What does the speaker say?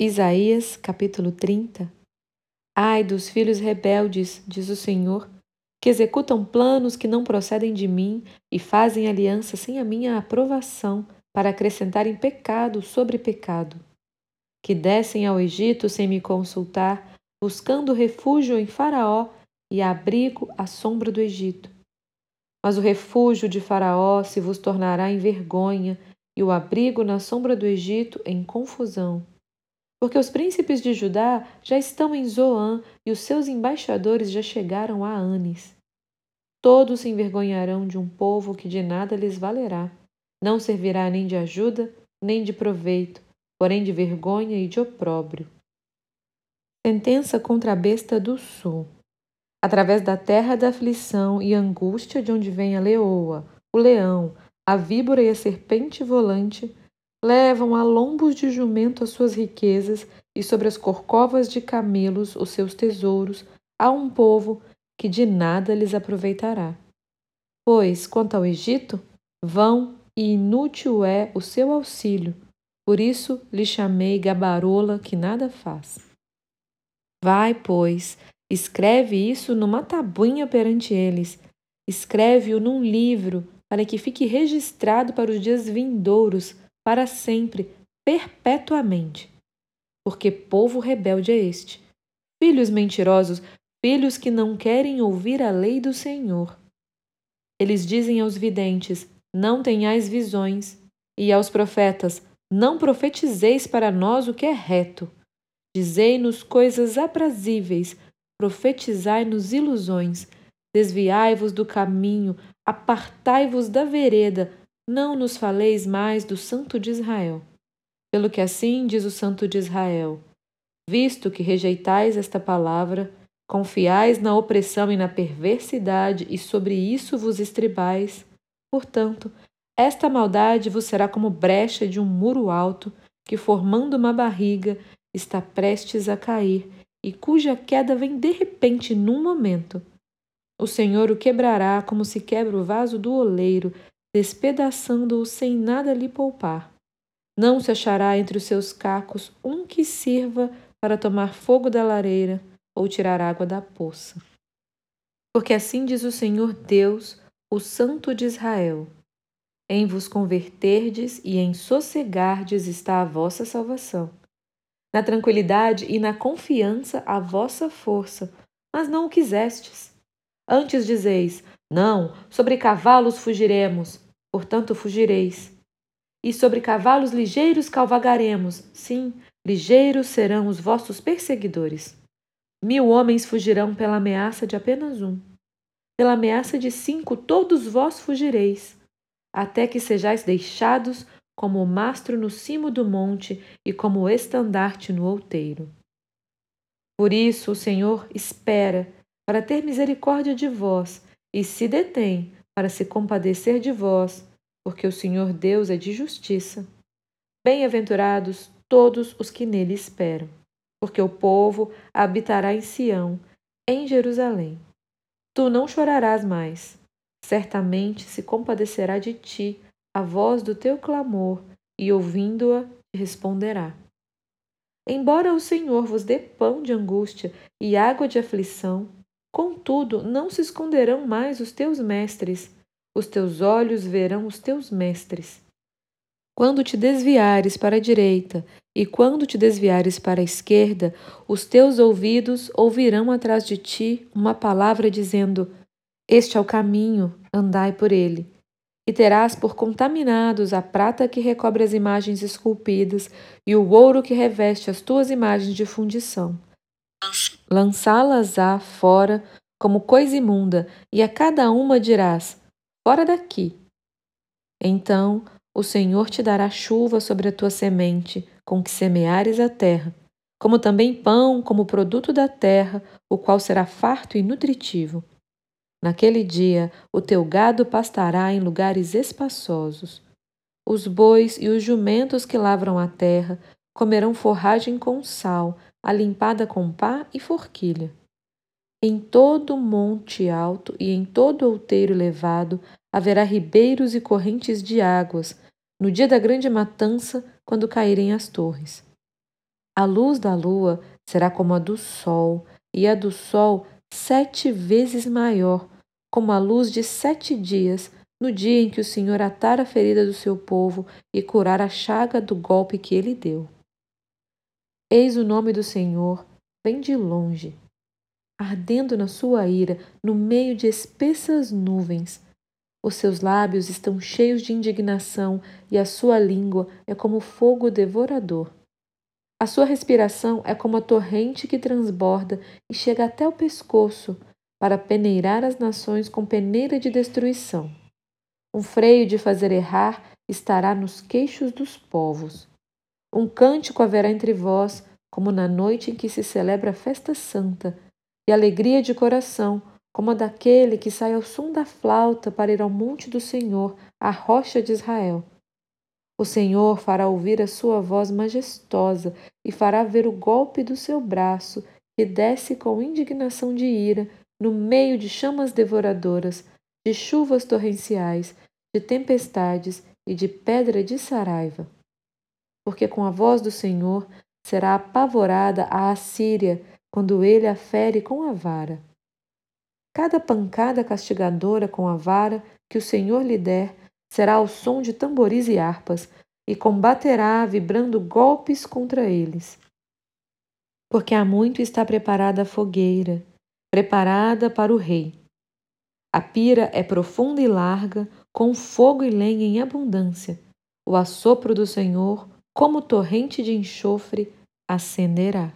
Isaías capítulo 30 Ai dos filhos rebeldes, diz o Senhor, que executam planos que não procedem de mim e fazem aliança sem a minha aprovação para acrescentarem pecado sobre pecado. Que descem ao Egito sem me consultar, buscando refúgio em Faraó e abrigo à sombra do Egito. Mas o refúgio de Faraó se vos tornará em vergonha e o abrigo na sombra do Egito em confusão porque os príncipes de Judá já estão em Zoã e os seus embaixadores já chegaram a Anis. Todos se envergonharão de um povo que de nada lhes valerá, não servirá nem de ajuda, nem de proveito, porém de vergonha e de opróbrio. Sentença contra a besta do sul. Através da terra da aflição e angústia de onde vem a leoa, o leão, a víbora e a serpente volante, levam a lombos de jumento as suas riquezas e sobre as corcovas de camelos os seus tesouros a um povo que de nada lhes aproveitará. Pois, quanto ao Egito, vão e inútil é o seu auxílio, por isso lhe chamei gabarola que nada faz. Vai, pois, escreve isso numa tabuinha perante eles, escreve-o num livro, para que fique registrado para os dias vindouros, para sempre, perpetuamente. Porque povo rebelde é este? Filhos mentirosos, filhos que não querem ouvir a lei do Senhor. Eles dizem aos videntes: Não tenhais visões, e aos profetas: Não profetizeis para nós o que é reto. Dizei-nos coisas aprazíveis, profetizai-nos ilusões. Desviai-vos do caminho, apartai-vos da vereda, não nos faleis mais do Santo de Israel. Pelo que assim diz o Santo de Israel: Visto que rejeitais esta palavra, confiais na opressão e na perversidade, e sobre isso vos estribais, portanto, esta maldade vos será como brecha de um muro alto, que, formando uma barriga, está prestes a cair, e cuja queda vem de repente num momento. O Senhor o quebrará como se quebra o vaso do oleiro, despedaçando-o sem nada lhe poupar. Não se achará entre os seus cacos um que sirva para tomar fogo da lareira ou tirar água da poça. Porque assim diz o Senhor Deus, o Santo de Israel: Em vos converterdes e em sossegardes está a vossa salvação. Na tranquilidade e na confiança a vossa força, mas não o quisestes. Antes dizeis: Não, sobre cavalos fugiremos, portanto fugireis. E sobre cavalos ligeiros cavalgaremos, sim, ligeiros serão os vossos perseguidores. Mil homens fugirão pela ameaça de apenas um. Pela ameaça de cinco, todos vós fugireis, até que sejais deixados como o mastro no cimo do monte e como o estandarte no outeiro. Por isso o Senhor espera para ter misericórdia de vós e se detém para se compadecer de vós, porque o Senhor Deus é de justiça. Bem-aventurados todos os que nele esperam, porque o povo habitará em Sião, em Jerusalém. Tu não chorarás mais. Certamente se compadecerá de ti a voz do teu clamor, e ouvindo-a, responderá. Embora o Senhor vos dê pão de angústia e água de aflição, Contudo, não se esconderão mais os teus mestres, os teus olhos verão os teus mestres. Quando te desviares para a direita e quando te desviares para a esquerda, os teus ouvidos ouvirão atrás de ti uma palavra dizendo: Este é o caminho, andai por ele. E terás por contaminados a prata que recobre as imagens esculpidas e o ouro que reveste as tuas imagens de fundição lançá-las-á fora como coisa imunda, e a cada uma dirás: Fora daqui. Então o Senhor te dará chuva sobre a tua semente, com que semeares a terra, como também pão como produto da terra, o qual será farto e nutritivo. Naquele dia o teu gado pastará em lugares espaçosos. Os bois e os jumentos que lavram a terra comerão forragem com sal, alimpada com pá e forquilha. Em todo monte alto e em todo outeiro elevado haverá ribeiros e correntes de águas, no dia da grande matança, quando caírem as torres. A luz da lua será como a do sol, e a do sol sete vezes maior, como a luz de sete dias, no dia em que o Senhor atar a ferida do seu povo e curar a chaga do golpe que ele deu. Eis o nome do Senhor, vem de longe, ardendo na sua ira, no meio de espessas nuvens. Os seus lábios estão cheios de indignação e a sua língua é como fogo devorador. A sua respiração é como a torrente que transborda e chega até o pescoço para peneirar as nações com peneira de destruição. Um freio de fazer errar estará nos queixos dos povos. Um cântico haverá entre vós, como na noite em que se celebra a festa santa, e alegria de coração, como a daquele que sai ao som da flauta para ir ao monte do Senhor, a rocha de Israel. O Senhor fará ouvir a sua voz majestosa e fará ver o golpe do seu braço, que desce com indignação de ira, no meio de chamas devoradoras, de chuvas torrenciais, de tempestades e de pedra de saraiva. Porque com a voz do Senhor será apavorada a Assíria, quando ele a fere com a vara. Cada pancada castigadora com a vara que o Senhor lhe der será ao som de tamboris e harpas, e combaterá vibrando golpes contra eles. Porque há muito está preparada a fogueira, preparada para o rei. A pira é profunda e larga, com fogo e lenha em abundância. O assopro do Senhor, como torrente de enxofre, acenderá.